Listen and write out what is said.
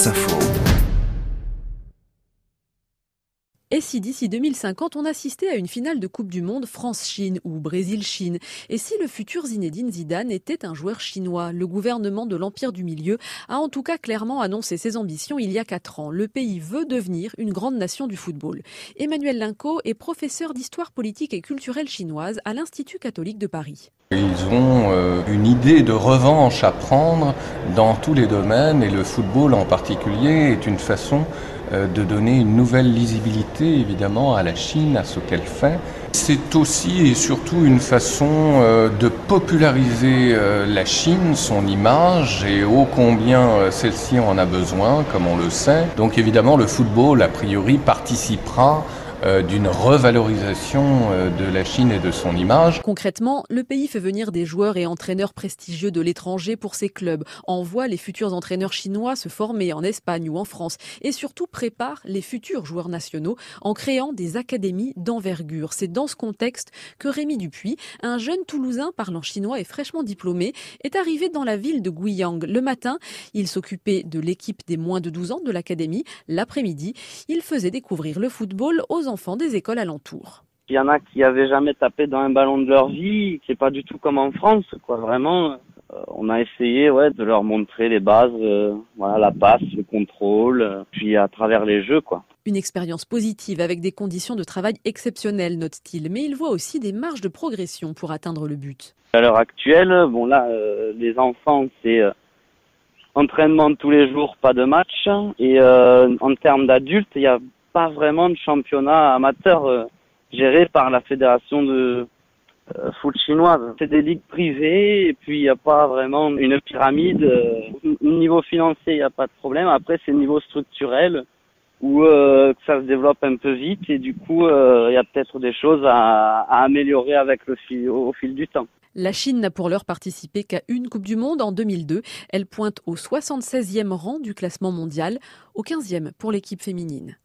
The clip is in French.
France Info. Et si d'ici 2050 on assistait à une finale de Coupe du Monde France-Chine ou Brésil-Chine? Et si le futur Zinedine Zidane était un joueur chinois? Le gouvernement de l'Empire du Milieu a en tout cas clairement annoncé ses ambitions il y a quatre ans. Le pays veut devenir une grande nation du football. Emmanuel Linco est professeur d'histoire politique et culturelle chinoise à l'Institut catholique de Paris. Ils ont euh, une idée de revanche à prendre dans tous les domaines et le football en particulier est une façon de donner une nouvelle lisibilité évidemment à la Chine, à ce qu'elle fait. C'est aussi et surtout une façon euh, de populariser la Chine, son image et ô combien celle-ci en a besoin, comme on le sait. Donc évidemment le football a priori participera euh, d'une revalorisation euh, de la Chine et de son image. Concrètement, le pays fait venir des joueurs et entraîneurs prestigieux de l'étranger pour ses clubs, envoie les futurs entraîneurs chinois se former en Espagne ou en France et surtout prépare les futurs joueurs nationaux en créant des académies d'envergure. C'est dans ce contexte que Rémi Dupuis, un jeune Toulousain parlant chinois et fraîchement diplômé, est arrivé dans la ville de Guiyang. Le matin, il s'occupait de l'équipe des moins de 12 ans de l'académie. L'après-midi, il faisait découvrir le football aux enfants des écoles alentours. Il y en a qui avaient jamais tapé dans un ballon de leur vie, c'est pas du tout comme en France, quoi. Vraiment, euh, on a essayé, ouais, de leur montrer les bases, euh, voilà, la passe, le contrôle, euh, puis à travers les jeux, quoi. Une expérience positive avec des conditions de travail exceptionnelles, note-t-il, mais il voit aussi des marges de progression pour atteindre le but. À l'heure actuelle, bon là, les enfants, c'est entraînement tous les jours, pas de match, et en termes d'adultes, il y a pas vraiment de championnat amateur euh, géré par la fédération de euh, foot chinoise. C'est des ligues privées et puis il n'y a pas vraiment une pyramide. Euh, niveau financier, il n'y a pas de problème. Après, c'est niveau structurel où euh, ça se développe un peu vite et du coup, il y a peut-être des choses à, améliorer avec au fil du temps. La Chine n'a pour l'heure participé qu'à une Coupe du Monde en 2002. Elle pointe au 76e rang du classement mondial, au 15e pour l'équipe féminine.